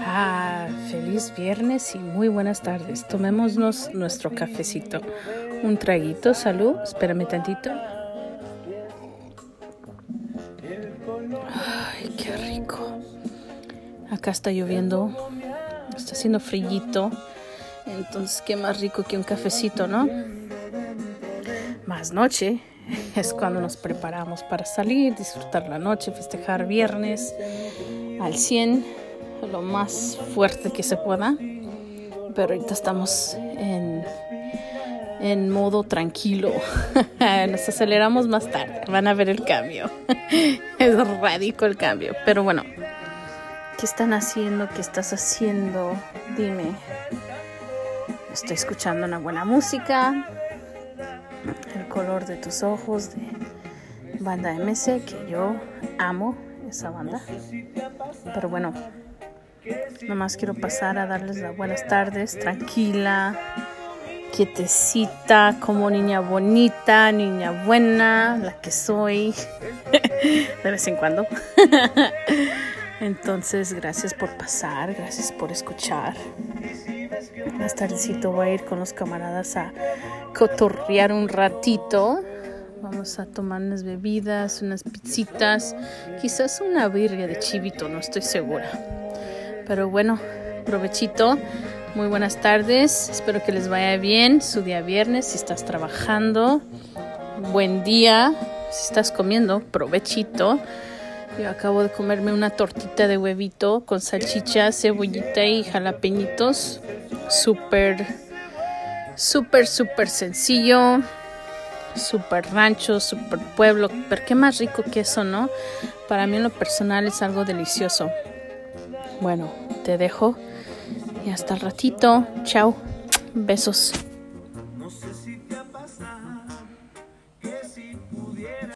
Ah, feliz viernes y muy buenas tardes. Tomémonos nuestro cafecito. Un traguito, salud. Espérame tantito. Ay, qué rico. Acá está lloviendo. Está haciendo frillito. Entonces, qué más rico que un cafecito, ¿no? Más noche es cuando nos preparamos para salir, disfrutar la noche, festejar viernes al 100, lo más fuerte que se pueda. Pero ahorita estamos en, en modo tranquilo. Nos aceleramos más tarde, van a ver el cambio. es radical el cambio. Pero bueno, ¿qué están haciendo? ¿Qué estás haciendo? Dime. Estoy escuchando una buena música el color de tus ojos de banda MS, que yo amo esa banda. Pero bueno, nomás quiero pasar a darles las buenas tardes, tranquila, quietecita, como niña bonita, niña buena, la que soy, de vez en cuando. Entonces, gracias por pasar, gracias por escuchar. Más tardecito voy a ir con los camaradas a cotorrear un ratito. Vamos a tomar unas bebidas, unas pizzitas, quizás una birria de chivito, no estoy segura. Pero bueno, provechito. Muy buenas tardes. Espero que les vaya bien su día viernes. Si estás trabajando, buen día. Si estás comiendo, provechito. Yo acabo de comerme una tortita de huevito con salchicha, cebollita y jalapeñitos. Súper, súper, súper sencillo. Súper rancho, súper pueblo. Pero qué más rico que eso, ¿no? Para mí en lo personal es algo delicioso. Bueno, te dejo. Y hasta el ratito. Chao. Besos.